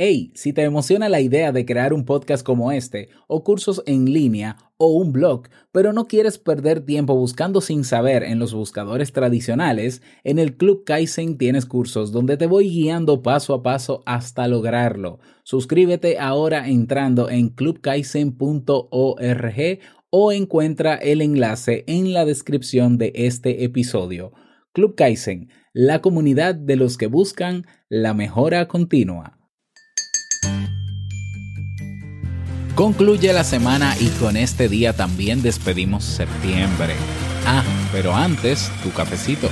Hey, si te emociona la idea de crear un podcast como este, o cursos en línea, o un blog, pero no quieres perder tiempo buscando sin saber en los buscadores tradicionales, en el Club Kaizen tienes cursos donde te voy guiando paso a paso hasta lograrlo. Suscríbete ahora entrando en clubkaizen.org o encuentra el enlace en la descripción de este episodio. Club Kaizen, la comunidad de los que buscan la mejora continua. Concluye la semana y con este día también despedimos septiembre. Ah, pero antes, tu cafecito.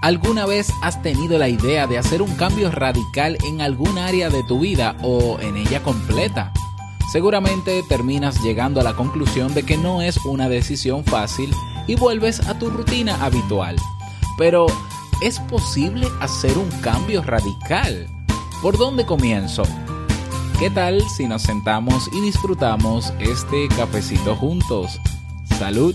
¿Alguna vez has tenido la idea de hacer un cambio radical en algún área de tu vida o en ella completa? Seguramente terminas llegando a la conclusión de que no es una decisión fácil y vuelves a tu rutina habitual. Pero, ¿Es posible hacer un cambio radical? ¿Por dónde comienzo? ¿Qué tal si nos sentamos y disfrutamos este cafecito juntos? Salud.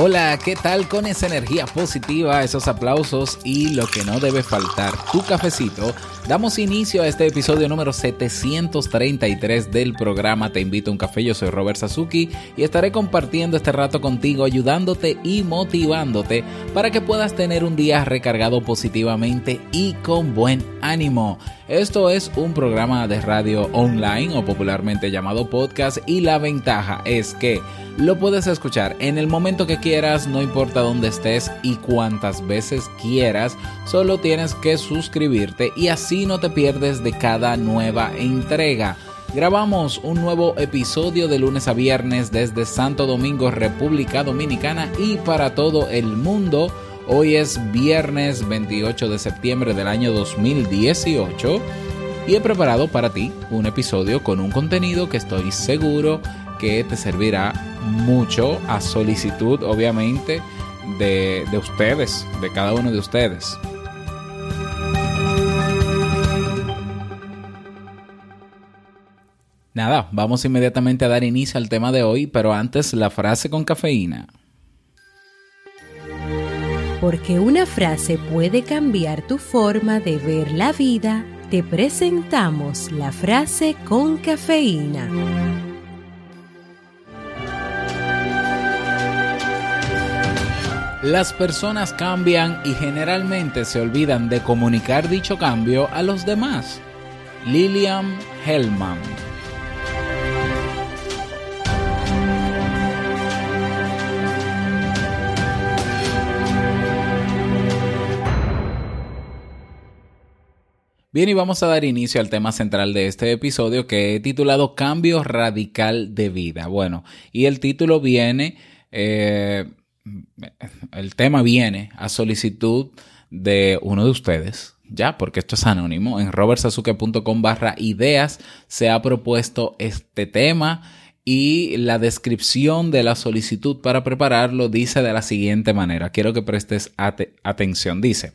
Hola, ¿qué tal con esa energía positiva, esos aplausos y lo que no debe faltar, tu cafecito? Damos inicio a este episodio número 733 del programa Te invito a un café, yo soy Robert Sasuki y estaré compartiendo este rato contigo, ayudándote y motivándote para que puedas tener un día recargado positivamente y con buen ánimo. Esto es un programa de radio online o popularmente llamado podcast y la ventaja es que lo puedes escuchar en el momento que quieras, no importa dónde estés y cuántas veces quieras, solo tienes que suscribirte y así no te pierdes de cada nueva entrega. Grabamos un nuevo episodio de lunes a viernes desde Santo Domingo, República Dominicana y para todo el mundo. Hoy es viernes 28 de septiembre del año 2018 y he preparado para ti un episodio con un contenido que estoy seguro que te servirá mucho a solicitud obviamente de, de ustedes, de cada uno de ustedes. Nada, vamos inmediatamente a dar inicio al tema de hoy, pero antes la frase con cafeína. Porque una frase puede cambiar tu forma de ver la vida, te presentamos la frase con cafeína. Las personas cambian y generalmente se olvidan de comunicar dicho cambio a los demás. Lilian Hellman Bien, y vamos a dar inicio al tema central de este episodio que he titulado Cambio Radical de Vida. Bueno, y el título viene, eh, el tema viene a solicitud de uno de ustedes, ya, porque esto es anónimo. En robertsasuke.com barra ideas se ha propuesto este tema y la descripción de la solicitud para prepararlo dice de la siguiente manera. Quiero que prestes ate- atención. Dice.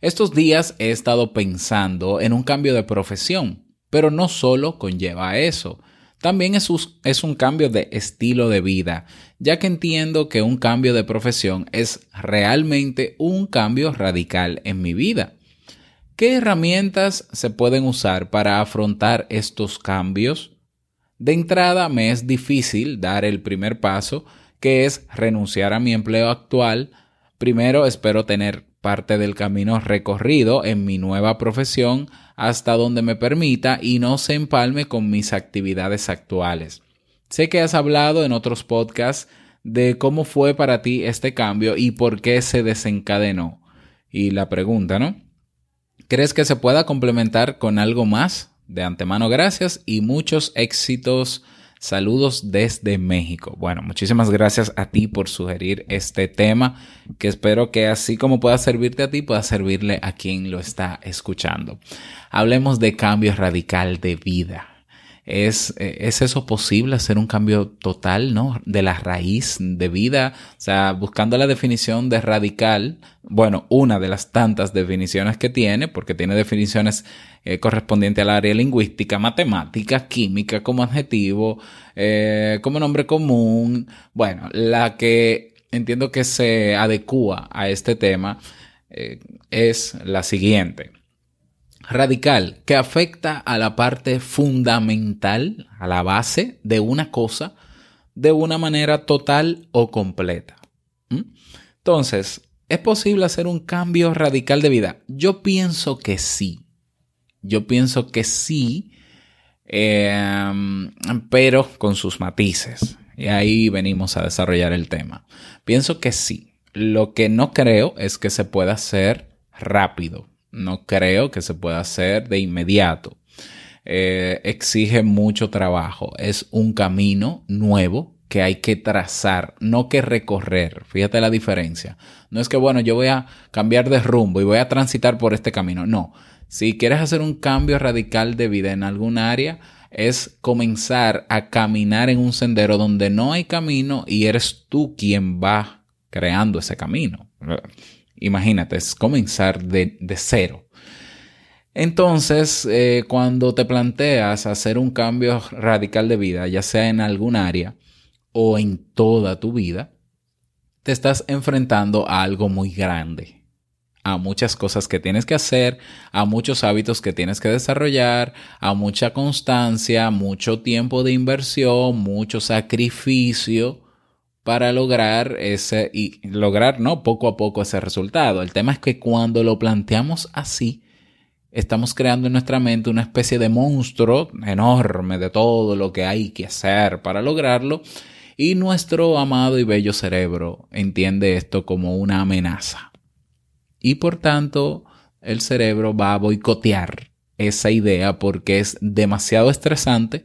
Estos días he estado pensando en un cambio de profesión, pero no solo conlleva eso. También es un cambio de estilo de vida, ya que entiendo que un cambio de profesión es realmente un cambio radical en mi vida. ¿Qué herramientas se pueden usar para afrontar estos cambios? De entrada me es difícil dar el primer paso, que es renunciar a mi empleo actual, Primero, espero tener parte del camino recorrido en mi nueva profesión hasta donde me permita y no se empalme con mis actividades actuales. Sé que has hablado en otros podcasts de cómo fue para ti este cambio y por qué se desencadenó. Y la pregunta, ¿no? ¿Crees que se pueda complementar con algo más? De antemano, gracias y muchos éxitos. Saludos desde México. Bueno, muchísimas gracias a ti por sugerir este tema, que espero que así como pueda servirte a ti, pueda servirle a quien lo está escuchando. Hablemos de cambio radical de vida. ¿Es, eh, ¿Es eso posible, hacer un cambio total, ¿no? De la raíz de vida. O sea, buscando la definición de radical, bueno, una de las tantas definiciones que tiene, porque tiene definiciones eh, correspondientes al área lingüística, matemática, química, como adjetivo, eh, como nombre común. Bueno, la que entiendo que se adecua a este tema eh, es la siguiente radical que afecta a la parte fundamental, a la base de una cosa, de una manera total o completa. ¿Mm? Entonces, ¿es posible hacer un cambio radical de vida? Yo pienso que sí. Yo pienso que sí, eh, pero con sus matices. Y ahí venimos a desarrollar el tema. Pienso que sí. Lo que no creo es que se pueda hacer rápido. No creo que se pueda hacer de inmediato. Eh, exige mucho trabajo. Es un camino nuevo que hay que trazar, no que recorrer. Fíjate la diferencia. No es que, bueno, yo voy a cambiar de rumbo y voy a transitar por este camino. No. Si quieres hacer un cambio radical de vida en algún área, es comenzar a caminar en un sendero donde no hay camino y eres tú quien va creando ese camino. Imagínate, es comenzar de, de cero. Entonces, eh, cuando te planteas hacer un cambio radical de vida, ya sea en algún área o en toda tu vida, te estás enfrentando a algo muy grande, a muchas cosas que tienes que hacer, a muchos hábitos que tienes que desarrollar, a mucha constancia, mucho tiempo de inversión, mucho sacrificio para lograr ese y lograr, ¿no? Poco a poco ese resultado. El tema es que cuando lo planteamos así, estamos creando en nuestra mente una especie de monstruo enorme de todo lo que hay que hacer para lograrlo y nuestro amado y bello cerebro entiende esto como una amenaza. Y por tanto, el cerebro va a boicotear esa idea porque es demasiado estresante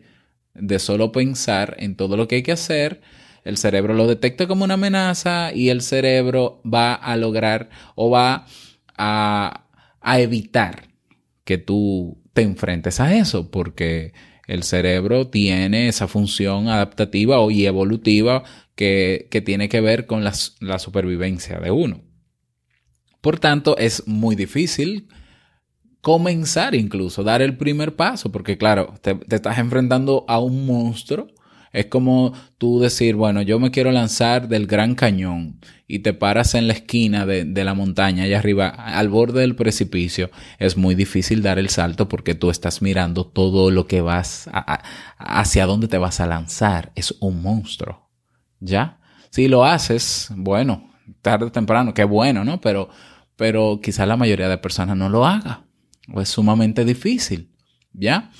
de solo pensar en todo lo que hay que hacer el cerebro lo detecta como una amenaza y el cerebro va a lograr o va a, a evitar que tú te enfrentes a eso, porque el cerebro tiene esa función adaptativa y evolutiva que, que tiene que ver con la, la, supervivencia de uno. Por tanto, es muy difícil comenzar incluso, dar el primer paso, porque claro, te, te estás enfrentando a un monstruo es como tú decir, bueno, yo me quiero lanzar del Gran Cañón y te paras en la esquina de, la montaña, allá arriba, al borde del precipicio. Es muy difícil dar el salto porque tú estás mirando todo lo que vas, hacia dónde te vas a lanzar. Es un monstruo. ¿Ya? Si lo haces, bueno, tarde o temprano, qué bueno, ¿no? Pero, pero quizás la mayoría de personas no lo haga. O es sumamente difícil. ¿Ya?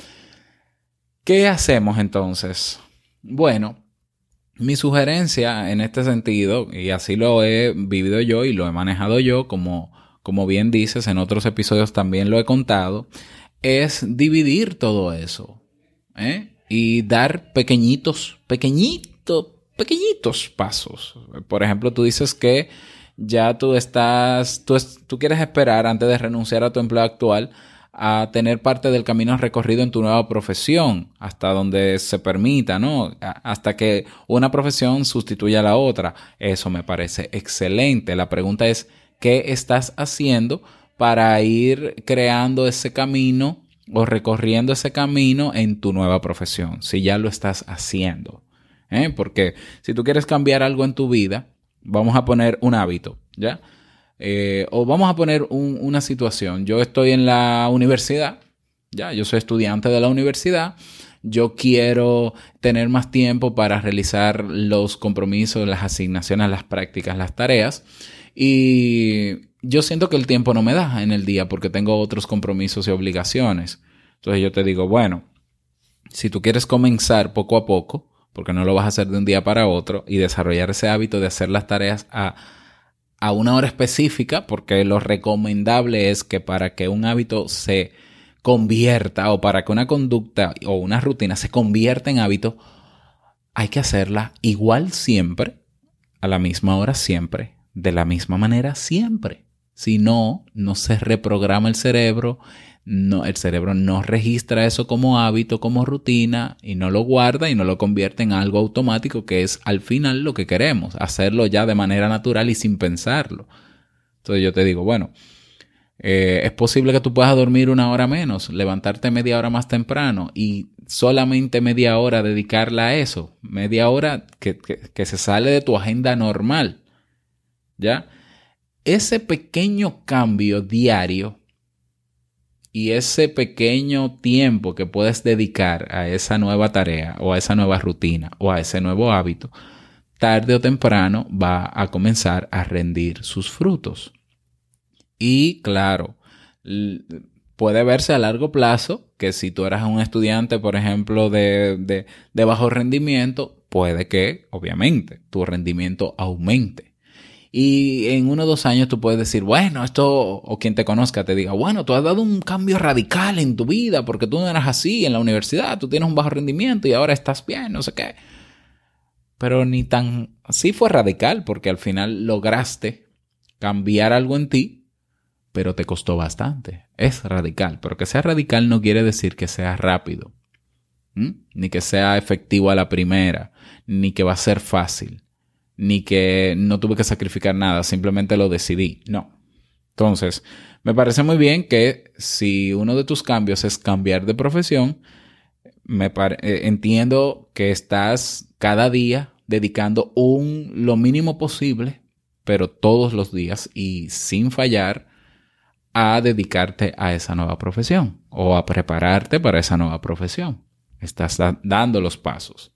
¿Qué hacemos entonces? Bueno, mi sugerencia en este sentido, y así lo he vivido yo y lo he manejado yo, como, como bien dices, en otros episodios también lo he contado, es dividir todo eso ¿eh? y dar pequeñitos, pequeñitos, pequeñitos pasos. Por ejemplo, tú dices que ya tú estás, tú, tú quieres esperar antes de renunciar a tu empleo actual a tener parte del camino recorrido en tu nueva profesión, hasta donde se permita, ¿no? Hasta que una profesión sustituya a la otra. Eso me parece excelente. La pregunta es, ¿qué estás haciendo para ir creando ese camino o recorriendo ese camino en tu nueva profesión? Si ya lo estás haciendo. ¿eh? Porque si tú quieres cambiar algo en tu vida, vamos a poner un hábito, ¿ya? Eh, o vamos a poner un, una situación. Yo estoy en la universidad, ya, yo soy estudiante de la universidad. Yo quiero tener más tiempo para realizar los compromisos, las asignaciones, las prácticas, las tareas. Y yo siento que el tiempo no me da en el día porque tengo otros compromisos y obligaciones. Entonces yo te digo, bueno, si tú quieres comenzar poco a poco, porque no lo vas a hacer de un día para otro, y desarrollar ese hábito de hacer las tareas a, a una hora específica, porque lo recomendable es que para que un hábito se convierta o para que una conducta o una rutina se convierta en hábito, hay que hacerla igual siempre, a la misma hora siempre, de la misma manera siempre. Si no, no se reprograma el cerebro, no, el cerebro no registra eso como hábito, como rutina, y no lo guarda y no lo convierte en algo automático, que es al final lo que queremos, hacerlo ya de manera natural y sin pensarlo. Entonces yo te digo, bueno, eh, es posible que tú puedas dormir una hora menos, levantarte media hora más temprano y solamente media hora dedicarla a eso, media hora que, que, que se sale de tu agenda normal. ¿Ya? Ese pequeño cambio diario y ese pequeño tiempo que puedes dedicar a esa nueva tarea o a esa nueva rutina o a ese nuevo hábito, tarde o temprano va a comenzar a rendir sus frutos. Y claro, puede verse a largo plazo que si tú eras un estudiante, por ejemplo, de, de, de bajo rendimiento, puede que, obviamente, tu rendimiento aumente. Y en uno o dos años tú puedes decir, bueno, esto, o quien te conozca te diga, bueno, tú has dado un cambio radical en tu vida porque tú no eras así en la universidad, tú tienes un bajo rendimiento y ahora estás bien, no sé qué. Pero ni tan así fue radical porque al final lograste cambiar algo en ti, pero te costó bastante. Es radical, pero que sea radical no quiere decir que sea rápido, ni que sea efectivo a la primera, ni que va a ser fácil ni que no tuve que sacrificar nada, simplemente lo decidí. No. Entonces, me parece muy bien que si uno de tus cambios es cambiar de profesión, me eh, entiendo que estás cada día dedicando un lo mínimo posible, pero todos los días y sin fallar a dedicarte a esa nueva profesión o a prepararte para esa nueva profesión. Estás dando los pasos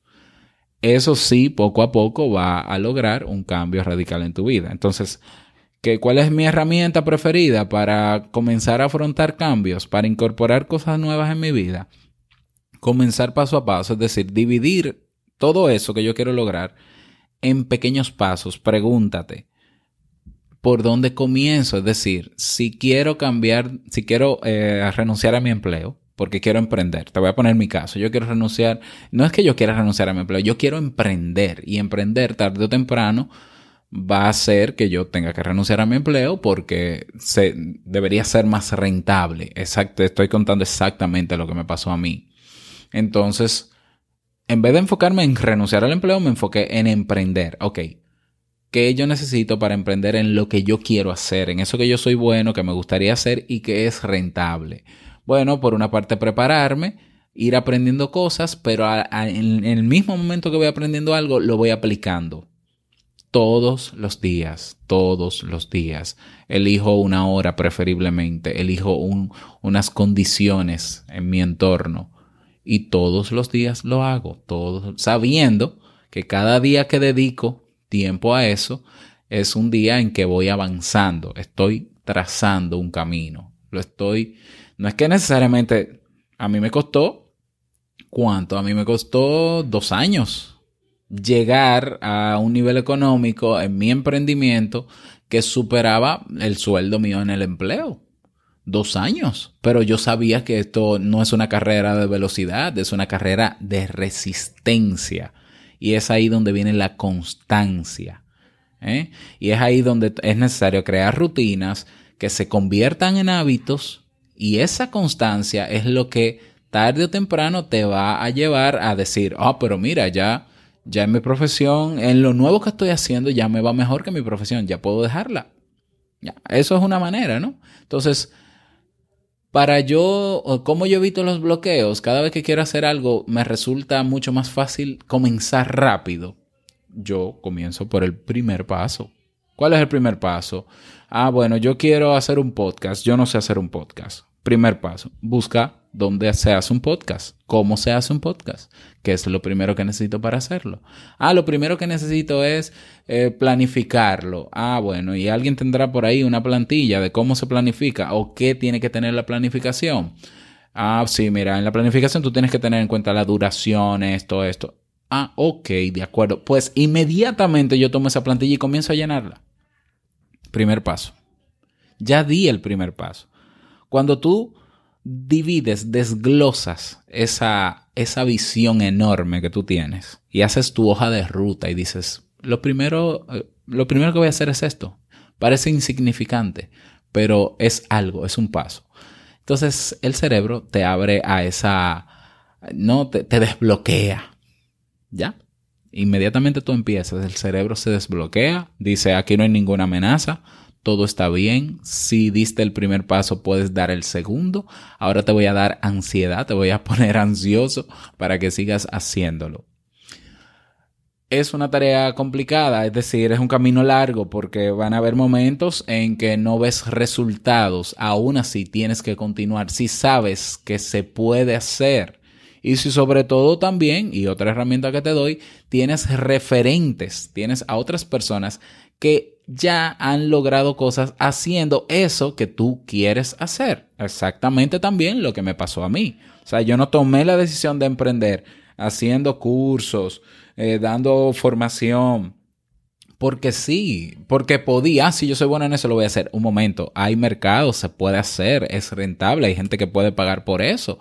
eso sí, poco a poco va a lograr un cambio radical en tu vida. Entonces, ¿qué, ¿cuál es mi herramienta preferida para comenzar a afrontar cambios, para incorporar cosas nuevas en mi vida? Comenzar paso a paso, es decir, dividir todo eso que yo quiero lograr en pequeños pasos. Pregúntate, ¿por dónde comienzo? Es decir, si quiero cambiar, si quiero eh, renunciar a mi empleo, porque quiero emprender. Te voy a poner mi caso. Yo quiero renunciar. No es que yo quiera renunciar a mi empleo, yo quiero emprender. Y emprender tarde o temprano va a hacer que yo tenga que renunciar a mi empleo porque se, debería ser más rentable. Exacto, estoy contando exactamente lo que me pasó a mí. Entonces, en vez de enfocarme en renunciar al empleo, me enfoqué en emprender. Ok, ¿qué yo necesito para emprender en lo que yo quiero hacer? En eso que yo soy bueno, que me gustaría hacer y que es rentable. Bueno, por una parte prepararme, ir aprendiendo cosas, pero en, el mismo momento que voy aprendiendo algo, lo voy aplicando. Todos los días, todos los días. Elijo una hora preferiblemente, elijo unas condiciones en mi entorno y todos los días lo hago, todos, sabiendo que cada día que dedico tiempo a eso es un día en que voy avanzando, estoy trazando un camino, lo estoy no es que necesariamente a mí me costó, ¿cuánto? A mí me costó dos años llegar a un nivel económico en mi emprendimiento que superaba el sueldo mío en el empleo. Dos años. Pero yo sabía que esto no es una carrera de velocidad, es una carrera de resistencia. Y es ahí donde viene la constancia. ¿eh? Y es ahí donde es necesario crear rutinas que se conviertan en hábitos y esa constancia es lo que tarde o temprano te va a llevar a decir, ah, pero mira, ya, ya en mi profesión, en lo nuevo que estoy haciendo, ya me va mejor que mi profesión, ya puedo dejarla. Ya, eso es una manera, ¿no? Entonces, para yo, ¿cómo yo evito los bloqueos? Cada vez que quiero hacer algo, me resulta mucho más fácil comenzar rápido. Yo comienzo por el primer paso. ¿Cuál es el primer paso? Ah, bueno, yo quiero hacer un podcast. Yo no sé hacer un podcast. Primer paso, busca donde se hace un podcast. ¿Cómo se hace un podcast? ¿Qué es lo primero que necesito para hacerlo? Ah, lo primero que necesito es eh, planificarlo. Ah, bueno, y alguien tendrá por ahí una plantilla de cómo se planifica o qué tiene que tener la planificación. Ah, sí, mira, en la planificación tú tienes que tener en cuenta la duración, esto, esto. Ah, ok, de acuerdo. Pues inmediatamente yo tomo esa plantilla y comienzo a llenarla. Primer paso. Ya di el primer paso. Cuando tú divides, desglosas esa, esa visión enorme que tú tienes y haces tu hoja de ruta y dices, lo primero, eh, lo primero que voy a hacer es esto. Parece insignificante, pero es algo, es un paso. Entonces el cerebro te abre a esa, no, te, te desbloquea. ¿Ya? Inmediatamente tú empiezas, el cerebro se desbloquea, dice, aquí no hay ninguna amenaza, todo está bien, si diste el primer paso puedes dar el segundo, ahora te voy a dar ansiedad, te voy a poner ansioso para que sigas haciéndolo. Es una tarea complicada, es decir, es un camino largo porque van a haber momentos en que no ves resultados, aún así tienes que continuar si sabes que se puede hacer. Y si sobre todo también, y otra herramienta que te doy, tienes referentes, tienes a otras personas que ya han logrado cosas haciendo eso que tú quieres hacer. Exactamente también lo que me pasó a mí. O sea, yo no tomé la decisión de emprender haciendo cursos, eh, dando formación. Porque sí, porque podía, ah, si yo soy bueno en eso, lo voy a hacer. Un momento, hay mercado, se puede hacer, es rentable, hay gente que puede pagar por eso.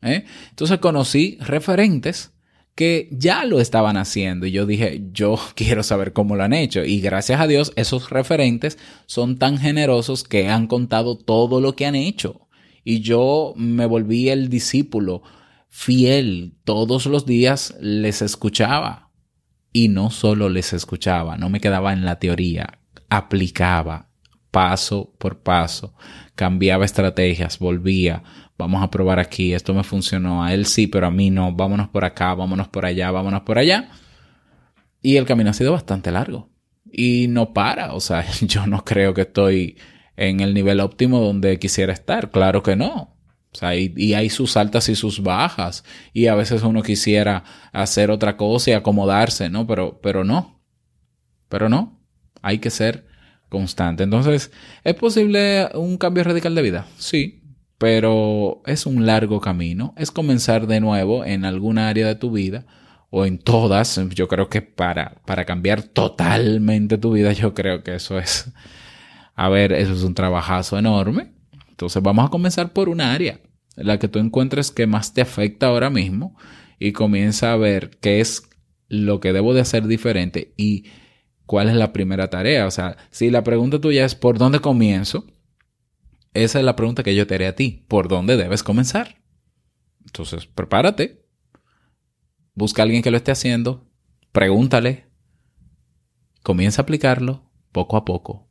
¿eh? Entonces conocí referentes que ya lo estaban haciendo. Y yo dije, yo quiero saber cómo lo han hecho. Y gracias a Dios esos referentes son tan generosos que han contado todo lo que han hecho. Y yo me volví el discípulo fiel, todos los días les escuchaba. Y no solo les escuchaba, no me quedaba en la teoría, aplicaba paso por paso, cambiaba estrategias, volvía, vamos a probar aquí, esto me funcionó, a él sí, pero a mí no, vámonos por acá, vámonos por allá, vámonos por allá. Y el camino ha sido bastante largo y no para, o sea, yo no creo que estoy en el nivel óptimo donde quisiera estar, claro que no. O sea, y, hay sus altas y sus bajas. Y a veces uno quisiera hacer otra cosa y acomodarse, ¿no? Pero, pero no. Pero no. Hay que ser constante. Entonces, ¿es posible un cambio radical de vida? Sí, pero es un largo camino. Es comenzar de nuevo en alguna área de tu vida o en todas. Yo creo que para, para cambiar totalmente tu vida, yo creo que eso es, a ver, eso es un trabajazo enorme. Entonces vamos a comenzar por un área, la que tú encuentres que más te afecta ahora mismo y comienza a ver qué es lo que debo de hacer diferente y cuál es la primera tarea. O sea, si la pregunta tuya es ¿por dónde comienzo? Esa es la pregunta que yo te haré a ti. ¿Por dónde debes comenzar? Entonces, prepárate. Busca a alguien que lo esté haciendo. Pregúntale. Comienza a aplicarlo poco a poco.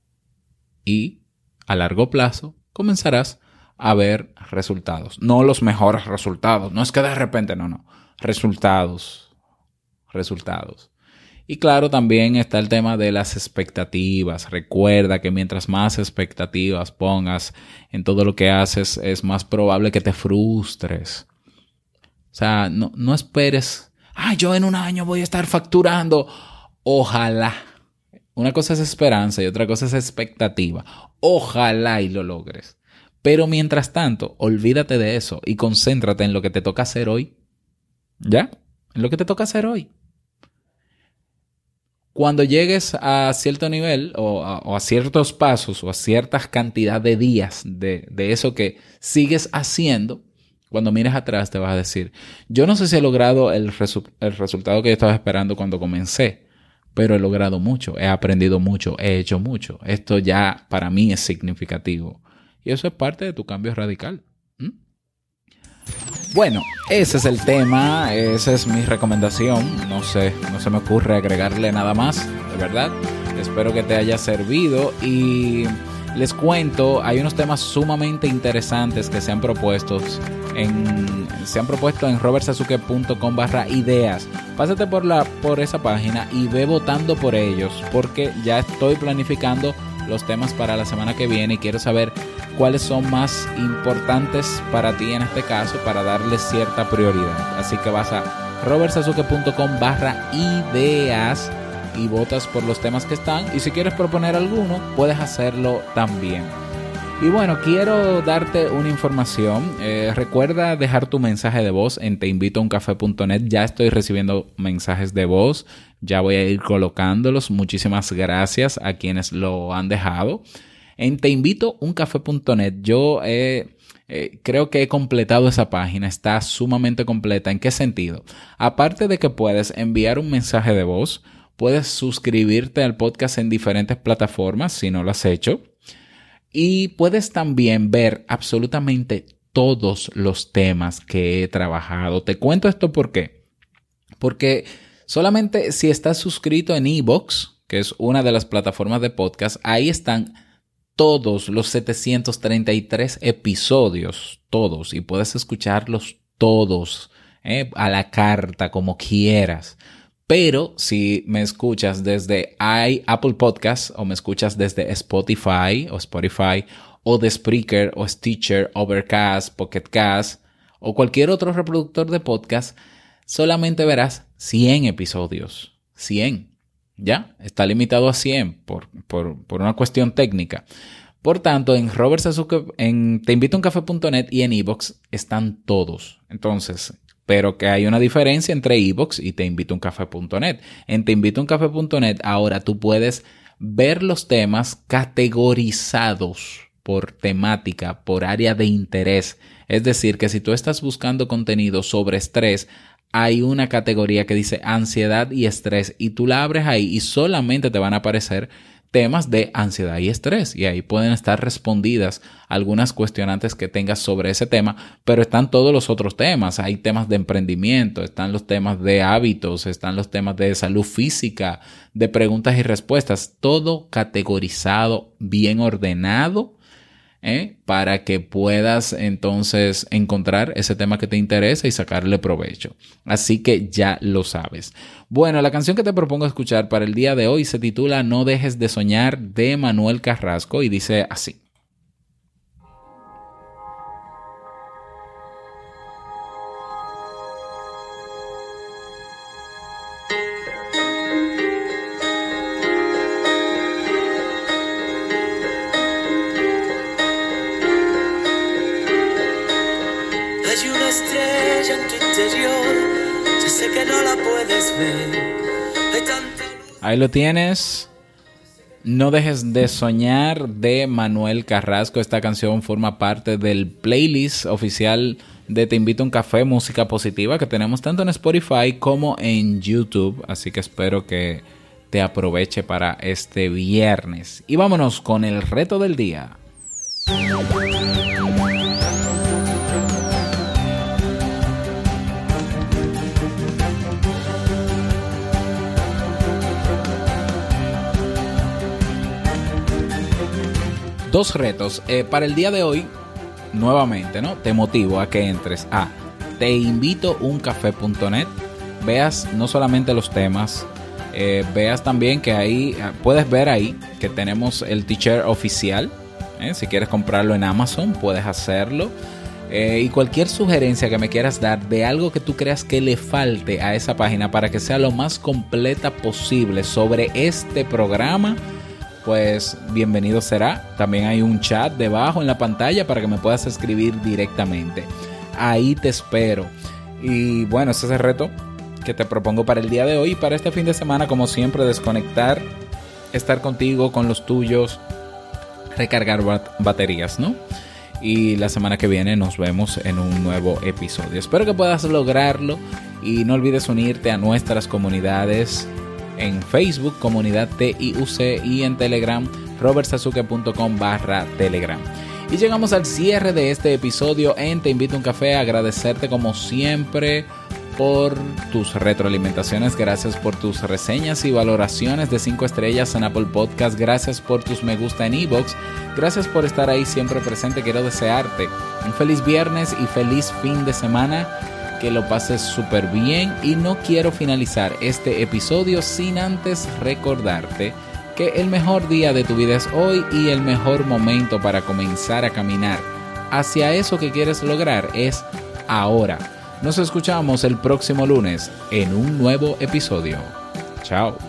Y a largo plazo comenzarás a ver resultados. No los mejores resultados. No es que de repente, no, no. Resultados. Resultados. Y claro, también está el tema de las expectativas. Recuerda que mientras más expectativas pongas en todo lo que haces, es más probable que te frustres. O sea, no, no esperes, ah, yo en un año voy a estar facturando. Ojalá. Una cosa es esperanza y otra cosa es expectativa. Ojalá y lo logres. Pero mientras tanto, olvídate de eso y concéntrate en lo que te toca hacer hoy. ¿Ya? En lo que te toca hacer hoy cuando llegues a cierto nivel o a, ciertos pasos o a ciertas cantidad de días de, eso que sigues haciendo, cuando mires atrás te vas a decir, yo no sé si he logrado el, resu el resultado que yo estaba esperando cuando comencé, pero he logrado mucho, he aprendido mucho, he hecho mucho. Esto ya para mí es significativo. Y eso es parte de tu cambio radical. Bueno, ese es el tema, esa es mi recomendación. No sé, no se me ocurre agregarle nada más, de verdad. Espero que te haya servido y les cuento, hay unos temas sumamente interesantes que se han propuesto en se han propuesto en robertsazuke.com barra ideas. Pásate por la por esa página y ve votando por ellos, porque ya estoy planificando los temas para la semana que viene y quiero saber cuáles son más importantes para ti en este caso para darle cierta prioridad. Así que vas a robertsazuke.com barra ideas y votas por los temas que están y si quieres proponer alguno puedes hacerlo también. Y bueno, quiero darte una información. Eh, recuerda dejar tu mensaje de voz en teinvitouncafe.net. Ya estoy recibiendo mensajes de voz. Ya voy a ir colocándolos. Muchísimas gracias a quienes lo han dejado. En teinvitouncafe.net yo eh, eh, creo que he completado esa página. Está sumamente completa. ¿En qué sentido? Aparte de que puedes enviar un mensaje de voz, puedes suscribirte al podcast en diferentes plataformas si no lo has hecho. Y puedes también ver absolutamente todos los temas que he trabajado. Te cuento esto por qué. Porque solamente si estás suscrito en Evox, que es una de las plataformas de podcast, ahí están todos los 733 episodios, todos, y puedes escucharlos todos ¿eh? a la carta, como quieras. Pero si me escuchas desde Apple Podcasts o me escuchas desde Spotify o Spotify o de Spreaker o Stitcher, Overcast, Pocket Cast o cualquier otro reproductor de podcast, solamente verás 100 episodios. 100. ¿Ya? Está limitado a 100 por, por, por una cuestión técnica. Por tanto, en Robert en teinvitouncafe.net y en Evox están todos. Entonces, pero que hay una diferencia entre Evox y teinvitouncafe.net. En teinvitouncafe.net ahora tú puedes ver los temas categorizados por temática, por área de interés. Es decir, que si tú estás buscando contenido sobre estrés, hay una categoría que dice ansiedad y estrés y tú la abres ahí y solamente te van a aparecer temas de ansiedad y estrés y ahí pueden estar respondidas algunas cuestionantes que tengas sobre ese tema, pero están todos los otros temas, hay temas de emprendimiento, están los temas de hábitos, están los temas de salud física, de preguntas y respuestas, todo categorizado, bien ordenado ¿eh? para que puedas entonces encontrar ese tema que te interesa y sacarle provecho. Así que ya lo sabes. Bueno, la canción que te propongo escuchar para el día de hoy se titula No dejes de soñar de Manuel Carrasco y dice así. Lo tienes. No dejes de soñar de Manuel Carrasco. Esta canción forma parte del playlist oficial de Te invito a un café, música positiva, que tenemos tanto en Spotify como en YouTube. Así que espero que te aproveche para este viernes. Y vámonos con el reto del día. Dos retos. Eh, para el día de hoy, nuevamente, ¿no? Te motivo a que entres a teinvitouncafé.net, veas no solamente los temas, eh, veas también que ahí eh, puedes ver ahí que tenemos el teacher oficial. Si quieres comprarlo en Amazon, puedes hacerlo. Y cualquier sugerencia que me quieras dar de algo que tú creas que le falte a esa página para que sea lo más completa posible sobre este programa, pues bienvenido será. También hay un chat debajo en la pantalla para que me puedas escribir directamente. Ahí te espero. Y bueno, ese es el reto que te propongo para el día de hoy y para este fin de semana, como siempre, desconectar, estar contigo, con los tuyos, recargar bat- baterías, ¿no? Y la semana que viene nos vemos en un nuevo episodio. Espero que puedas lograrlo y no olvides unirte a nuestras comunidades en Facebook, comunidad TIUC y en Telegram, robertsazuke.com barra Telegram. Y llegamos al cierre de este episodio en Te Invito a un Café. Agradecerte como siempre por tus retroalimentaciones, gracias por tus reseñas y valoraciones de 5 estrellas en Apple Podcast, gracias por tus me gusta en iBox, gracias por estar ahí siempre presente. Quiero desearte un feliz viernes y feliz fin de semana, que lo pases súper bien y no quiero finalizar este episodio sin antes recordarte que el mejor día de tu vida es hoy y el mejor momento para comenzar a caminar hacia eso que quieres lograr es ahora. Nos escuchamos el próximo lunes en un nuevo episodio. Chao.